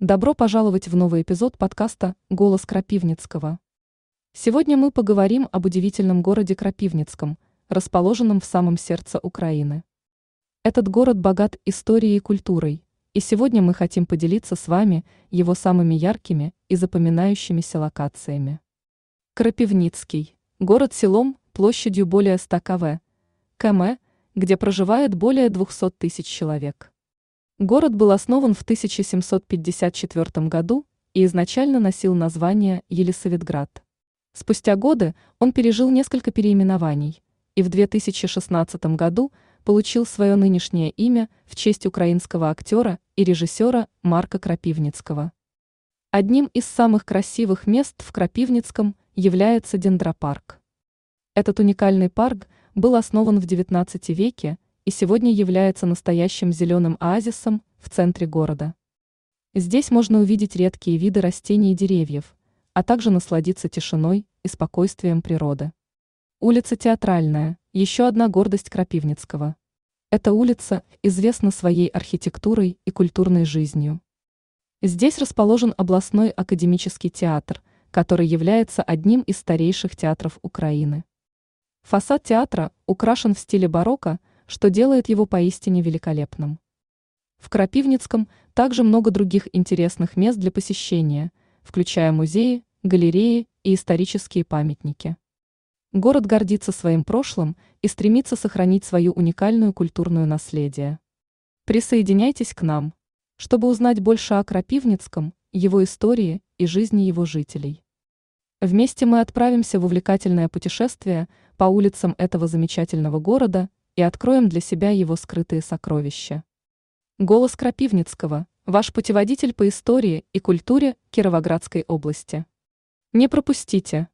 Добро пожаловать в новый эпизод подкаста «Голос Крапивницкого». Сегодня мы поговорим об удивительном городе Крапивницком, расположенном в самом сердце Украины. Этот город богат историей и культурой, и сегодня мы хотим поделиться с вами его самыми яркими и запоминающимися локациями. Крапивницкий – город селом площадью более 100 кв. км, где проживает более 200 тысяч человек. Город был основан в 1754 году и изначально носил название Елисаветград. Спустя годы он пережил несколько переименований и в 2016 году получил свое нынешнее имя в честь украинского актера и режиссера Марка Крапивницкого. Одним из самых красивых мест в Крапивницком является дендропарк. Этот уникальный парк был основан в XIX веке и сегодня является настоящим зеленым оазисом в центре города. Здесь можно увидеть редкие виды растений и деревьев, а также насладиться тишиной и спокойствием природы. Улица Театральная – еще одна гордость Крапивницкого. Эта улица известна своей архитектурой и культурной жизнью. Здесь расположен областной академический театр, который является одним из старейших театров Украины. Фасад театра украшен в стиле барокко – что делает его поистине великолепным. В Крапивницком также много других интересных мест для посещения, включая музеи, галереи и исторические памятники. Город гордится своим прошлым и стремится сохранить свою уникальную культурную наследие. Присоединяйтесь к нам, чтобы узнать больше о Крапивницком, его истории и жизни его жителей. Вместе мы отправимся в увлекательное путешествие по улицам этого замечательного города – и откроем для себя его скрытые сокровища. Голос Крапивницкого – ваш путеводитель по истории и культуре Кировоградской области. Не пропустите!